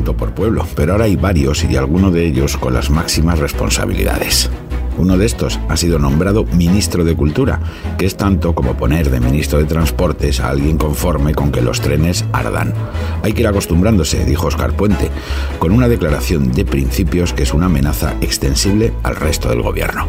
por pueblo, pero ahora hay varios y alguno de ellos con las máximas responsabilidades. Uno de estos ha sido nombrado ministro de Cultura, que es tanto como poner de ministro de Transportes a alguien conforme con que los trenes ardan. Hay que ir acostumbrándose, dijo Oscar Puente, con una declaración de principios que es una amenaza extensible al resto del gobierno.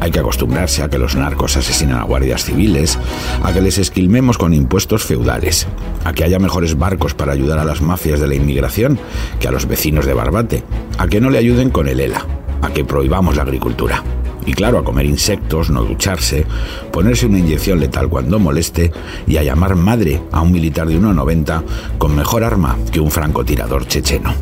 Hay que acostumbrarse a que los narcos asesinen a guardias civiles, a que les esquilmemos con impuestos feudales, a que haya mejores barcos para ayudar a las mafias de la inmigración que a los vecinos de Barbate, a que no le ayuden con el ELA, a que prohibamos la agricultura. Y claro, a comer insectos, no ducharse, ponerse una inyección letal cuando moleste y a llamar madre a un militar de 1,90 con mejor arma que un francotirador checheno.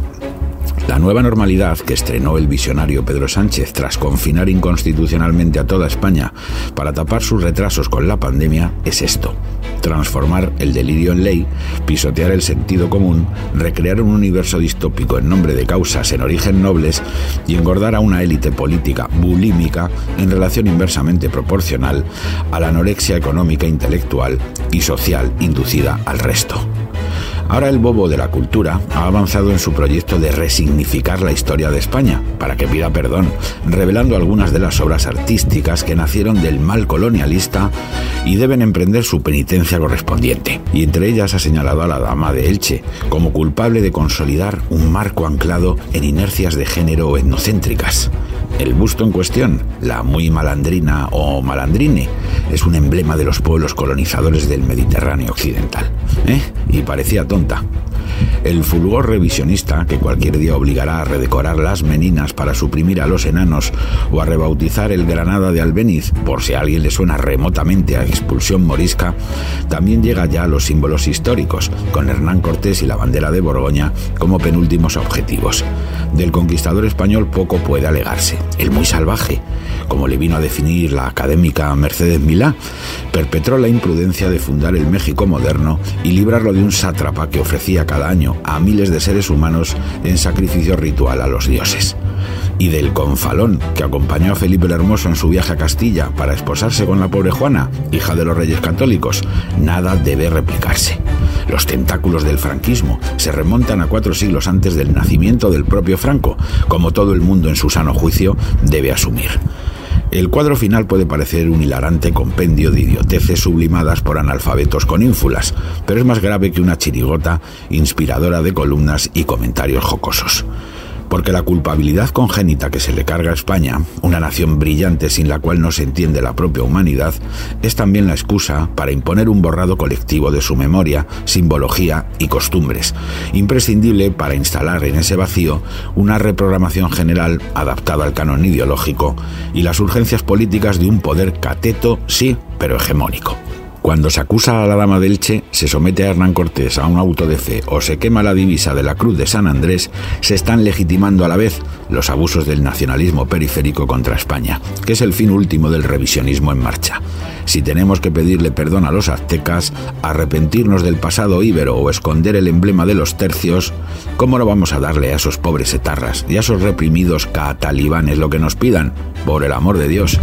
La nueva normalidad que estrenó el visionario Pedro Sánchez tras confinar inconstitucionalmente a toda España para tapar sus retrasos con la pandemia es esto. Transformar el delirio en ley, pisotear el sentido común, recrear un universo distópico en nombre de causas en origen nobles y engordar a una élite política bulímica en relación inversamente proporcional a la anorexia económica, intelectual y social inducida al resto. Ahora el bobo de la cultura ha avanzado en su proyecto de resignificar la historia de España, para que pida perdón, revelando algunas de las obras artísticas que nacieron del mal colonialista y deben emprender su penitencia correspondiente. Y entre ellas ha señalado a la dama de Elche como culpable de consolidar un marco anclado en inercias de género etnocéntricas. El busto en cuestión, la muy malandrina o malandrine, es un emblema de los pueblos colonizadores del Mediterráneo occidental. ¿Eh? Y parecía tonta. El fulgor revisionista, que cualquier día obligará a redecorar las meninas para suprimir a los enanos o a rebautizar el Granada de Albeniz, por si a alguien le suena remotamente a expulsión morisca, también llega ya a los símbolos históricos, con Hernán Cortés y la bandera de Borgoña como penúltimos objetivos. Del conquistador español poco puede alegarse. El muy salvaje, como le vino a definir la académica Mercedes Milá, perpetró la imprudencia de fundar el México moderno y librarlo de un sátrapa que ofrecía cada año a miles de seres humanos en sacrificio ritual a los dioses. Y del confalón que acompañó a Felipe el Hermoso en su viaje a Castilla para esposarse con la pobre Juana, hija de los reyes católicos, nada debe replicarse. Los tentáculos del franquismo se remontan a cuatro siglos antes del nacimiento del propio Franco, como todo el mundo en su sano juicio debe asumir. El cuadro final puede parecer un hilarante compendio de idioteces sublimadas por analfabetos con ínfulas, pero es más grave que una chirigota inspiradora de columnas y comentarios jocosos porque la culpabilidad congénita que se le carga a España, una nación brillante sin la cual no se entiende la propia humanidad, es también la excusa para imponer un borrado colectivo de su memoria, simbología y costumbres, imprescindible para instalar en ese vacío una reprogramación general adaptada al canon ideológico y las urgencias políticas de un poder cateto, sí, pero hegemónico. Cuando se acusa a la dama del Che, se somete a Hernán Cortés a un auto de fe o se quema la divisa de la Cruz de San Andrés, se están legitimando a la vez los abusos del nacionalismo periférico contra España, que es el fin último del revisionismo en marcha. Si tenemos que pedirle perdón a los aztecas, arrepentirnos del pasado íbero o esconder el emblema de los tercios, ¿cómo no vamos a darle a esos pobres etarras y a esos reprimidos catalibanes lo que nos pidan? Por el amor de Dios.